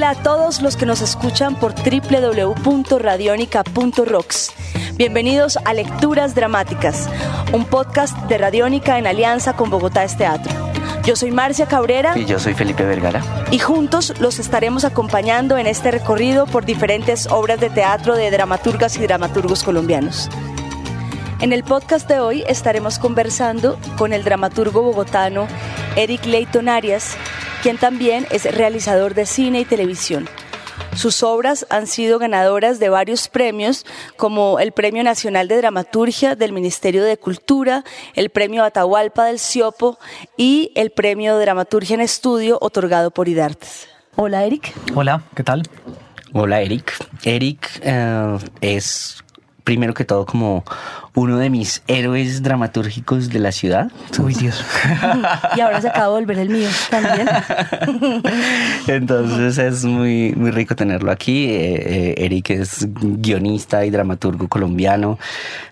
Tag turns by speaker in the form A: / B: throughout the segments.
A: Hola a todos los que nos escuchan por www.radionica.rocks. Bienvenidos a Lecturas Dramáticas, un podcast de Radiónica en alianza con Bogotá es Teatro. Yo soy Marcia Cabrera.
B: Y yo soy Felipe Vergara.
A: Y juntos los estaremos acompañando en este recorrido por diferentes obras de teatro de dramaturgas y dramaturgos colombianos. En el podcast de hoy estaremos conversando con el dramaturgo bogotano Eric Leighton Arias, quien también es realizador de cine y televisión. Sus obras han sido ganadoras de varios premios, como el Premio Nacional de Dramaturgia del Ministerio de Cultura, el Premio Atahualpa del Ciopo y el Premio Dramaturgia en Estudio otorgado por IDARTES. Hola, Eric.
C: Hola, ¿qué tal?
B: Hola, Eric. Eric eh, es primero que todo como uno de mis héroes dramatúrgicos de la ciudad.
C: Uy, Dios.
A: y ahora se acaba de volver el mío también.
B: Entonces es muy, muy rico tenerlo aquí. Eh, eh, Eric es guionista y dramaturgo colombiano,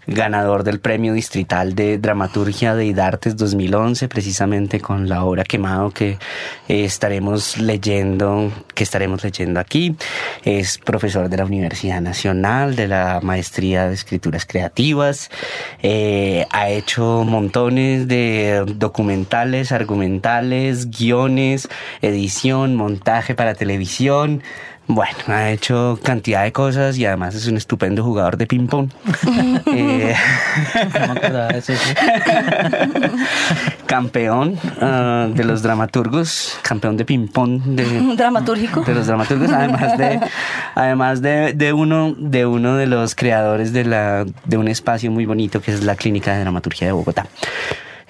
B: ganador del Premio Distrital de Dramaturgia de IDARTES 2011, precisamente con la obra Quemado que eh, estaremos leyendo, que estaremos leyendo aquí. Es profesor de la Universidad Nacional, de la Maestría de Escrituras Creativas eh, ha hecho montones de documentales, argumentales, guiones, edición, montaje para televisión. Bueno, ha hecho cantidad de cosas y además es un estupendo jugador de ping-pong. eh, campeón uh, de los dramaturgos, campeón de ping-pong de,
A: dramatúrgico
B: de los dramaturgos, además de, además de, de, uno, de uno de los creadores de, la, de un espacio muy bonito que es la Clínica de Dramaturgia de Bogotá.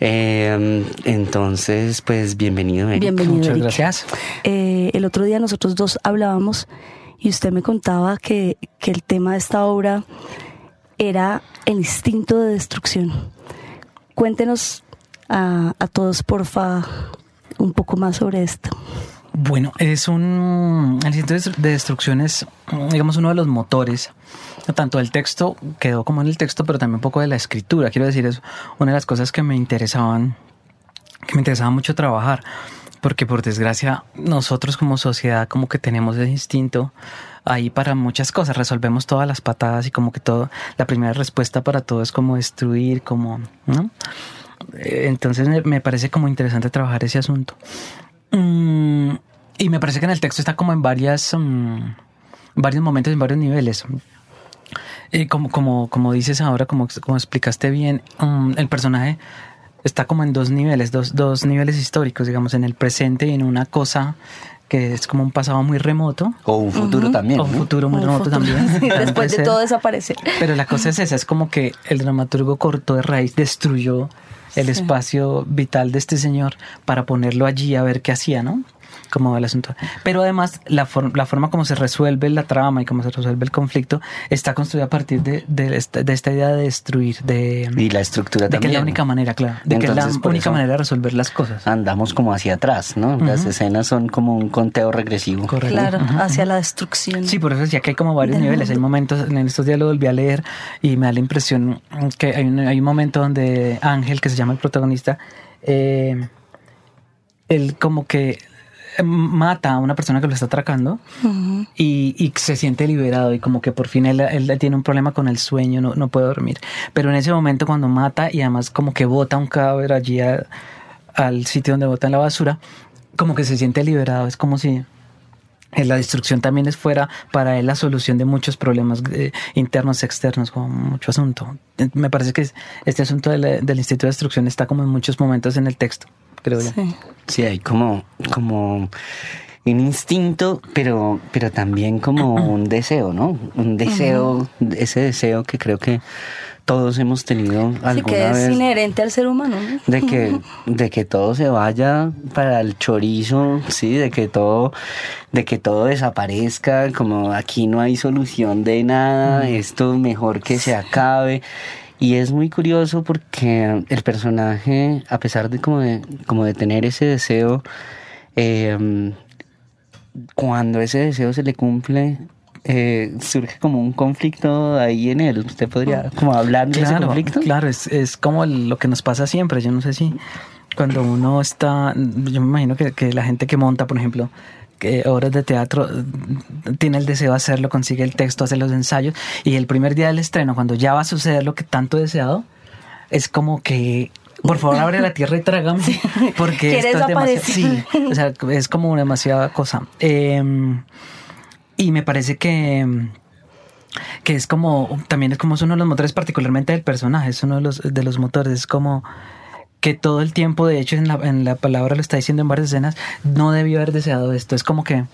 B: Eh, entonces, pues bienvenido, Eric.
A: Bienvenido,
C: Muchas
A: Eric.
C: gracias.
A: Eh, el otro día nosotros dos hablábamos y usted me contaba que, que el tema de esta obra era el instinto de destrucción. Cuéntenos a, a todos, porfa, un poco más sobre esto.
C: Bueno, es un. El de destrucción es, digamos, uno de los motores, tanto del texto, quedó como en el texto, pero también un poco de la escritura. Quiero decir, es una de las cosas que me interesaban, que me interesaba mucho trabajar, porque por desgracia, nosotros como sociedad, como que tenemos ese instinto ahí para muchas cosas, resolvemos todas las patadas y como que todo, la primera respuesta para todo es como destruir, como, ¿no? Entonces me parece como interesante trabajar ese asunto. Mm, y me parece que en el texto está como en varias, um, varios momentos, en varios niveles. Eh, como, como, como dices ahora, como, como explicaste bien, um, el personaje está como en dos niveles, dos, dos niveles históricos, digamos, en el presente y en una cosa que es como un pasado muy remoto.
B: O un futuro uh -huh. también.
C: O un futuro muy
A: un
C: remoto
A: futuro.
C: también.
A: Sí, después de todo desaparece.
C: Pero la cosa es esa, es como que el dramaturgo cortó de raíz, destruyó el sí. espacio vital de este señor para ponerlo allí a ver qué hacía, ¿no? Como el asunto. Pero además, la, for la, forma como se resuelve la trama y cómo se resuelve el conflicto está construida a partir de, de, esta, de esta, idea de destruir, de...
B: Y la estructura
C: de
B: también.
C: que es la única manera, claro. De Entonces, que es la única manera de resolver las cosas.
B: Andamos como hacia atrás, ¿no? Uh -huh. Las escenas son como un conteo regresivo.
A: Correcto. Claro, uh -huh. hacia la destrucción.
C: Sí, por eso decía que hay como varios niveles. Mundo. Hay momentos, en estos días lo volví a leer y me da la impresión que hay un, hay un momento donde Ángel, que se llama el protagonista, eh, él como que mata a una persona que lo está atracando uh -huh. y, y, se siente liberado y como que por fin él, él, tiene un problema con el sueño, no, no puede dormir. Pero en ese momento cuando mata y además como que bota un cadáver allí a, al sitio donde bota en la basura, como que se siente liberado, es como si la destrucción también es fuera para él la solución de muchos problemas eh, internos, externos, como mucho asunto. Me parece que este asunto de la, del Instituto de Destrucción está como en muchos momentos en el texto creo yo.
B: Sí, sí hay como, como un instinto, pero, pero también como un deseo, ¿no? Un deseo, uh -huh. ese deseo que creo que todos hemos tenido alguna
A: sí, que es
B: vez
A: inherente al ser humano. ¿no?
B: de que de que todo se vaya para el chorizo, sí, de que todo de que todo desaparezca, como aquí no hay solución de nada, esto mejor que se acabe. Y es muy curioso porque el personaje, a pesar de como de, como de tener ese deseo, eh, cuando ese deseo se le cumple, eh, surge como un conflicto ahí en él. ¿Usted podría como hablar de ese conflicto?
C: claro, es, es como el- lo que nos pasa siempre. Yo no sé si cuando uno está, yo me imagino que, que la gente que monta, por ejemplo, que obras de teatro eh, tiene el deseo de hacerlo, consigue el texto, hace los ensayos y el primer día del estreno, cuando ya va a suceder lo que tanto he deseado, es como que por favor abre la tierra y trágame porque esto es demasiado sí, o sea, es como demasiada cosa. Em, y me parece que que es como también es como es uno de los motores particularmente del personaje es uno de los de los motores es como que todo el tiempo de hecho en la, en la palabra lo está diciendo en varias escenas no debió haber deseado esto. Es como que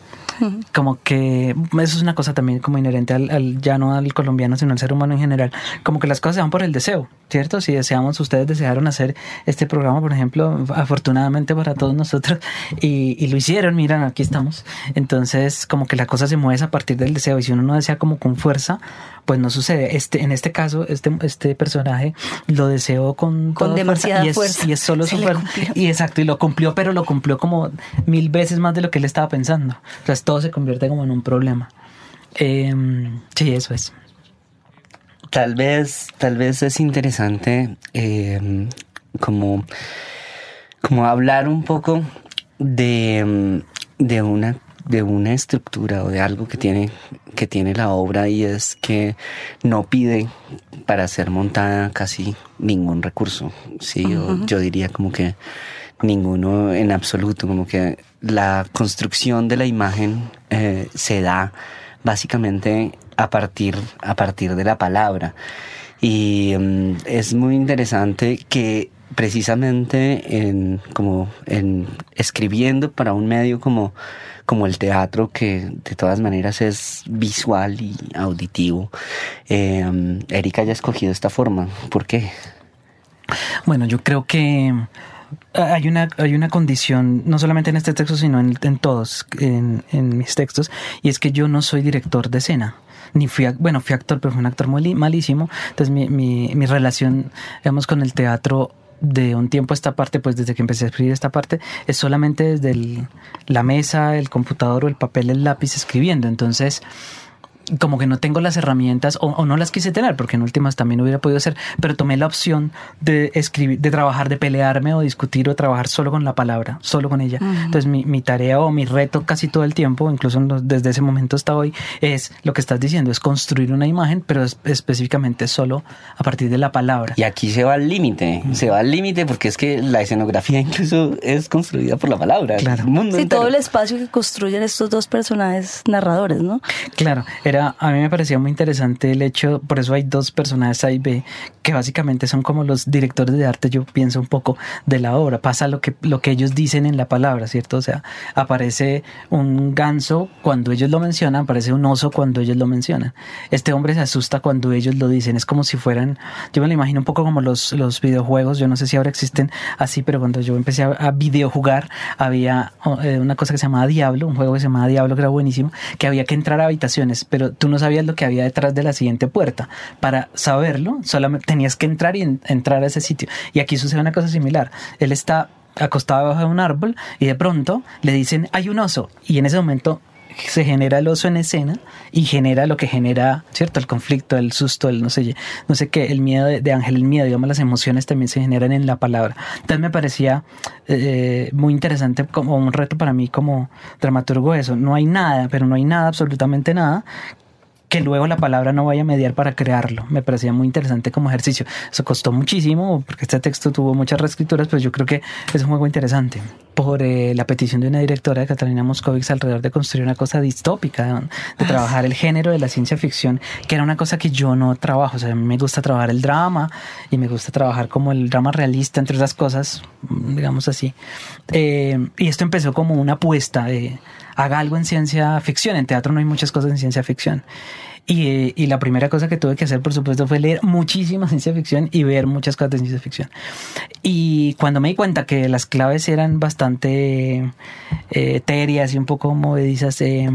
C: como que eso es una cosa también como inherente al, al ya no al colombiano sino al ser humano en general como que las cosas se van por el deseo cierto si deseamos ustedes desearon hacer este programa por ejemplo afortunadamente para todos nosotros y, y lo hicieron miran aquí estamos. Entonces como que la cosa se mueve a partir del deseo y si uno no desea como con fuerza pues no sucede. Este en este caso este este personaje lo deseó con
A: Con demasiada
C: y es,
A: fuerza.
C: y es solo
A: Se
C: su fuerza. y exacto y lo cumplió pero lo cumplió como mil veces más de lo que él estaba pensando. Entonces todo se convierte como en un problema. Em, sí eso es.
B: Tal vez, tal vez es interesante eh, como, como hablar un poco de, mm, de una de una estructura o de algo que tiene que tiene la obra y es que no pide para ser montada casi ningún recurso sí yo diría como que ninguno en absoluto como que la construcción de la imagen eh, se da básicamente a partir, a partir de la palabra. Y mm, es muy interesante que precisamente en, como en escribiendo para un medio como, como el teatro, que de todas maneras es visual y auditivo, eh, Erika haya escogido esta forma. ¿Por qué?
C: Bueno, yo creo que hay una, hay una condición, no solamente en este texto, sino en, todos, en, mis textos, y es que yo no soy director de escena. Ni fui, bueno, fui actor, pero fui un actor malísimo. Entonces mi, mi, mi relación, digamos, con el teatro de un tiempo a esta parte, pues desde que empecé a escribir esta parte, es solamente desde la mesa, el computador o el papel, el lápiz escribiendo. Entonces, como que no tengo las herramientas o, o no las quise tener porque en últimas también hubiera podido hacer pero tomé la opción de escribir de trabajar de pelearme o discutir o trabajar solo con la palabra solo con ella entonces mi, mi tarea o mi reto casi todo el tiempo incluso los- desde ese momento hasta hoy es lo que estás diciendo es construir una imagen pero es- específicamente solo a partir de la palabra
B: Y aquí se va al límite, se va al límite porque es que la escenografía incluso es construida por la palabra.
C: Claro.
B: El mundo
A: Sí,
B: entero.
A: todo el espacio que construyen estos dos personajes narradores, ¿no?
C: Claro, era a mí me parecía muy interesante el hecho, por eso hay dos personajes A y B que básicamente son como los directores de arte, yo pienso un poco de la obra, pasa lo que lo que ellos dicen en la palabra, ¿cierto? O sea, aparece un ganso cuando ellos lo mencionan, aparece un oso cuando ellos lo mencionan. Este hombre se asusta cuando ellos lo dicen, es como si fueran, yo me lo imagino un poco como los los videojuegos, yo no sé si ahora existen así, pero cuando yo empecé a, a videojugar había eh, una cosa que se llamaba Diablo, un juego que se llamaba Diablo que era buenísimo, que había que entrar a habitaciones, pero tú no sabías lo que había detrás de la siguiente puerta. Para saberlo, solamente tenías que entrar y en- entrar a ese sitio. Y aquí sucede una cosa similar. Él está acostado debajo de un árbol y de pronto le dicen hay un oso y en ese momento se genera el oso en escena y genera lo que genera, ¿cierto? El conflicto, el susto, el no sé, no sé qué, el miedo de, Ángel, el miedo, digamos, las emociones también se generan en la palabra. Entonces me parecía eh, muy interesante como un reto para mí como dramaturgo eso. No hay nada, pero no hay nada, absolutamente nada que luego la palabra no vaya a mediar para crearlo. Me parecía muy interesante como ejercicio. Eso costó muchísimo porque este texto tuvo muchas reescrituras, pero yo creo que es un juego interesante. Por eh, la petición de una directora de Catalina Moscovics alrededor de construir una cosa distópica, de, de trabajar el género de la ciencia ficción, que era una cosa que yo no trabajo. O sea, a mí me gusta trabajar el drama y me gusta trabajar como el drama realista, entre otras cosas, digamos así. Eh, y esto empezó como una apuesta de haga algo en ciencia ficción. En teatro no hay muchas cosas en ciencia ficción. Y, y, la primera cosa que tuve que hacer, por supuesto, fue leer muchísima ciencia ficción y ver muchas cosas de ciencia ficción. Y cuando me di cuenta que las claves eran bastante eh, etéreas y un poco movedizas, eh,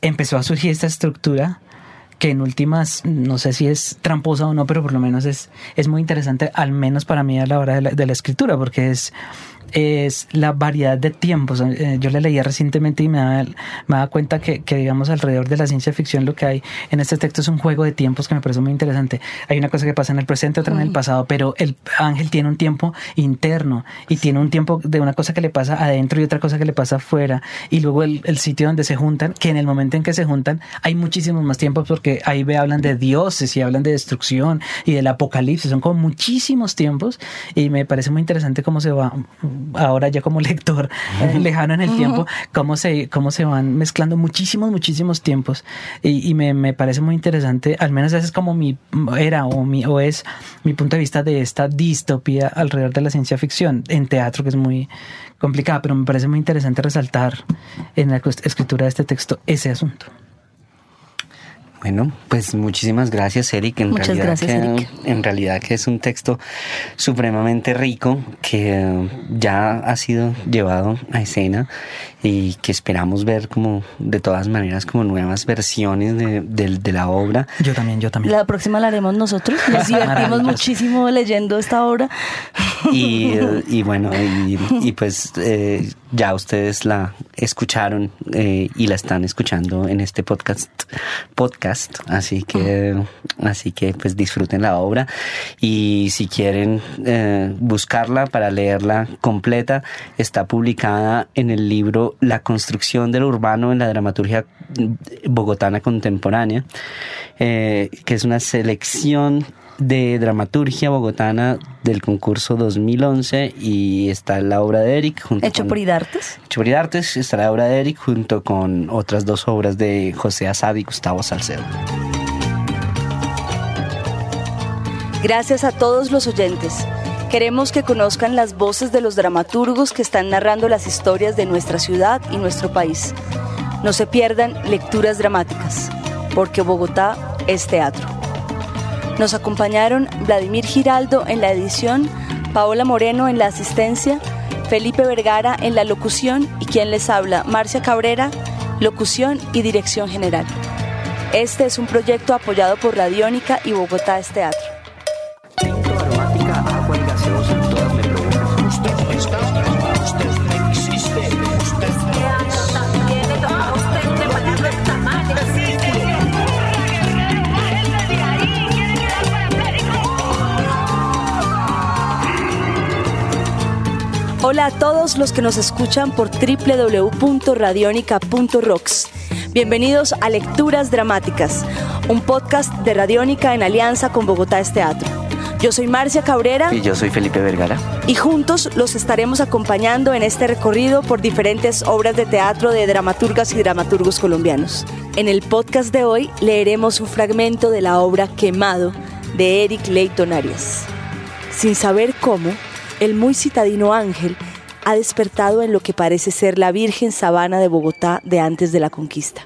C: empezó a surgir esta estructura que en últimas, no sé si es tramposa o no, pero por lo menos es, es muy interesante, al menos para mí a la hora de la escritura, porque es es la variedad de tiempos. Eh, yo la leía recientemente y me daba, me daba cuenta que, que, digamos, alrededor de la ciencia ficción lo que hay en este texto es un juego de tiempos que me parece muy interesante. Hay una cosa que pasa en el presente, otra en el pasado, pero el ángel tiene un tiempo interno y tiene un tiempo de una cosa que le pasa adentro y otra cosa que le pasa afuera. Y luego el, el sitio donde se juntan, que en el momento en que se juntan hay muchísimos más tiempos porque ahí ve, hablan de dioses y hablan de destrucción y del apocalipsis. Son como muchísimos tiempos y me parece muy interesante cómo se va ahora ya como lector eh, lejano en el tiempo, cómo se, cómo se van mezclando muchísimos, muchísimos tiempos. Y, y me, me, parece muy interesante, al menos ese es como mi, era o, mi, o es mi punto de vista de esta distopía alrededor de la ciencia ficción en teatro, que es muy complicada, pero me parece muy interesante resaltar en la escritura de este texto ese asunto.
B: Bueno, pues muchísimas gracias, Eric. En
A: Muchas
B: realidad
A: gracias,
B: que,
A: Eric.
B: En realidad que es un texto supremamente rico que ya ha sido llevado a escena y que esperamos ver como de todas maneras como nuevas versiones de, de, de la obra.
C: Yo también, yo también.
A: La próxima la haremos nosotros. Nos divertimos muchísimo leyendo esta obra.
B: Y, y bueno, y, y pues eh, ya ustedes la escucharon eh, y la están escuchando en este podcast podcast así que así que pues disfruten la obra. Y si quieren eh, buscarla para leerla completa está publicada en el libro La construcción del urbano en la dramaturgia bogotana contemporánea eh, que es una selección de dramaturgia bogotana del concurso 2011 y está la obra de Eric junto
A: hecho
B: con,
A: por Idartes
B: hecho por Idartes está la obra de Eric junto con otras dos obras de José Asad y Gustavo Salcedo
A: gracias a todos los oyentes Queremos que conozcan las voces de los dramaturgos que están narrando las historias de nuestra ciudad y nuestro país. No se pierdan lecturas dramáticas, porque Bogotá es teatro. Nos acompañaron Vladimir Giraldo en la edición, Paola Moreno en la asistencia, Felipe Vergara en la locución y quien les habla, Marcia Cabrera, locución y dirección general. Este es un proyecto apoyado por Radiónica y Bogotá es Hola a todos los que nos escuchan por www.radionica.rocks. Bienvenidos a Lecturas Dramáticas, un podcast de Radiónica en alianza con Bogotá es Teatro. Yo soy Marcia Cabrera
B: Y yo soy Felipe Vergara.
A: y juntos los estaremos acompañando en este recorrido por diferentes obras de teatro de dramaturgas y dramaturgos colombianos. En el podcast de hoy leeremos un fragmento de la obra Quemado de Eric Leighton Arias. Sin saber cómo, el muy citadino Ángel ha despertado en lo que parece ser la virgen sabana de Bogotá de antes de la conquista.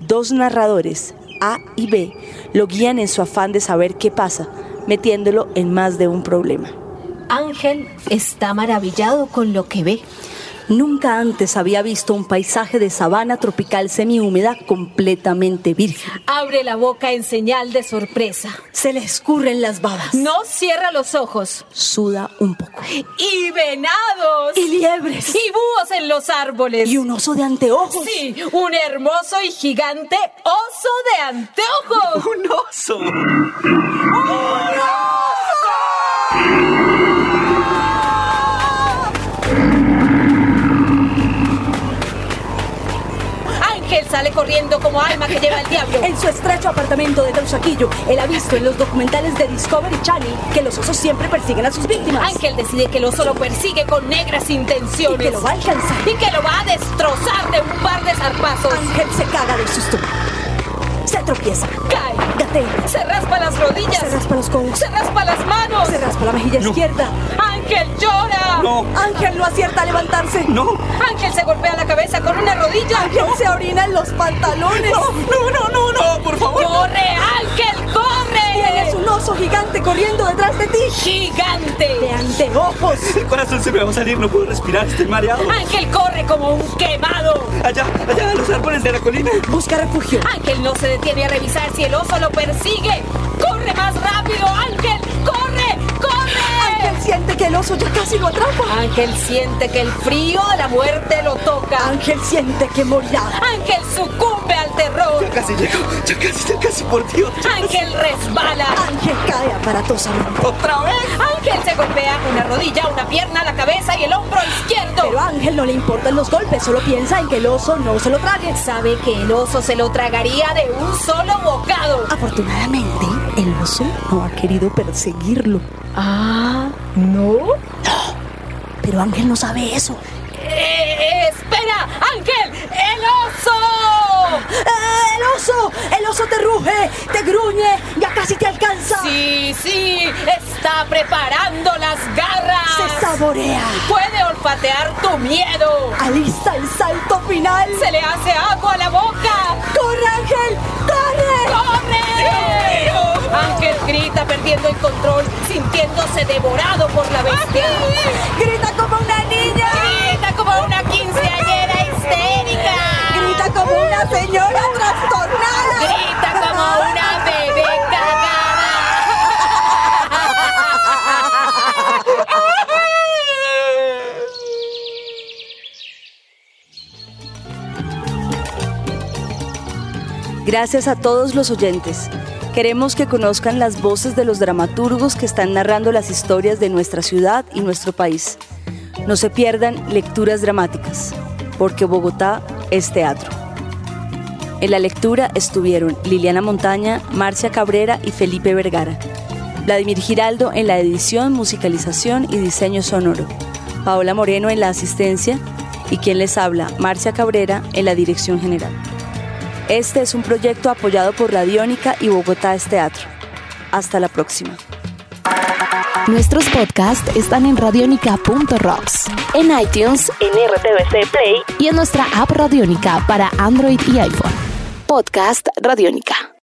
A: Dos narradores, A y B, lo guían en su afán de saber qué pasa, metiéndolo en más de un problema.
D: Ángel está maravillado con lo que ve.
A: Nunca antes había visto un paisaje de sabana tropical semihúmeda completamente virgen.
D: Abre la boca en señal de sorpresa.
A: Se le escurren las babas.
D: No cierra los ojos.
A: Suda un poco.
D: Y venados.
A: Y liebres.
D: Y búhos en los árboles.
A: Y un oso de anteojos.
D: Sí, un hermoso y gigante oso de anteojos.
B: ¡Un oso!
D: Sale corriendo como alma que lleva el diablo.
A: En su estrecho apartamento de Teusaquillo, él ha visto en los documentales de Discovery Channel que los osos siempre persiguen a sus víctimas.
D: Ángel decide que el oso lo persigue con negras intenciones.
A: Y que lo va a alcanzar.
D: Y que lo va a destrozar de un par de zarpazos.
A: Ángel se caga del susto. Se Se tropieza.
D: Cae.
A: Gatea.
D: Se raspa las rodillas.
A: Se raspa los codos.
D: Se raspa las manos.
A: Se raspa la mejilla izquierda.
D: Ángel llora.
B: No,
A: Ángel no acierta a levantarse.
B: no,
D: Ángel se golpea la cabeza con una rodilla.
A: Ángel se orina en los pantalones.
B: no, no, no, no, por favor.
D: ¡Corre, Ángel, corre!
A: Tienes un oso gigante corriendo detrás de ti.
D: ¡Gigante!
A: De anteojos.
B: El corazón se me va a salir, no puedo respirar, estoy mareado.
D: Ángel corre como un quemado.
B: Allá, allá, a los árboles de la colina.
A: Busca refugio.
D: Ángel no se detiene a revisar si el oso lo persigue. ¡Corre más rápido, Ángel! ¡Corre! ¡Corre!
A: Ángel siente que el oso ya casi lo atrapa.
D: Ángel siente que el frío de la muerte lo toca.
A: Ángel siente que morirá.
D: Ángel sucumbe al terror.
B: Ya casi llego, ya casi, ya casi, por Dios.
D: Ángel resbala.
A: Ángel cae aparatosamente.
B: ¡Otra vez!
D: Ángel se golpea una rodilla, una pierna, la cabeza y el hombro izquierdo.
A: Pero a Ángel no le importan los golpes, solo piensa en que el oso no se lo trague.
D: sabe que el oso se lo tragaría de un solo bocado.
A: Afortunadamente, el oso no ha querido perseguirlo.
D: Ah, ¿no?
A: Pero Ángel no sabe eso.
D: Eh, espera, Ángel, el oso.
A: ¡Eh, ¡El oso! ¡El oso te ruge! ¡Te gruñe! ¡Ya casi te alcanza!
D: Sí, sí, está preparando las garras.
A: ¡Se saborea!
D: Puede olfatear tu miedo.
A: ¡Alista el salto final!
D: Se le hace agua a la boca.
A: ¡Corre, Ángel! ¡Corre!
D: ¡Corre! Ángel grita perdiendo el control, sintiéndose devorado por la bestia.
A: ¡Grita como una niña!
D: Grita como una
A: una señora trastornada!
D: Grita como una bebé cagada.
A: Gracias a todos los oyentes. Queremos que conozcan las voces de los dramaturgos que están narrando las historias de nuestra ciudad y nuestro país. No se pierdan lecturas dramáticas, porque Bogotá es teatro. En la lectura estuvieron Liliana Montaña, Marcia Cabrera y Felipe Vergara. Vladimir Giraldo en la edición, musicalización y diseño sonoro. Paola Moreno en la asistencia y quien les habla, Marcia Cabrera en la dirección general. Este es un proyecto apoyado por Radiónica y Bogotá es Teatro. Hasta la próxima.
E: Nuestros podcasts están en radionica.rocks, en iTunes, en RTVC Play y en nuestra app Radionica para Android y iPhone. Podcast Radionica.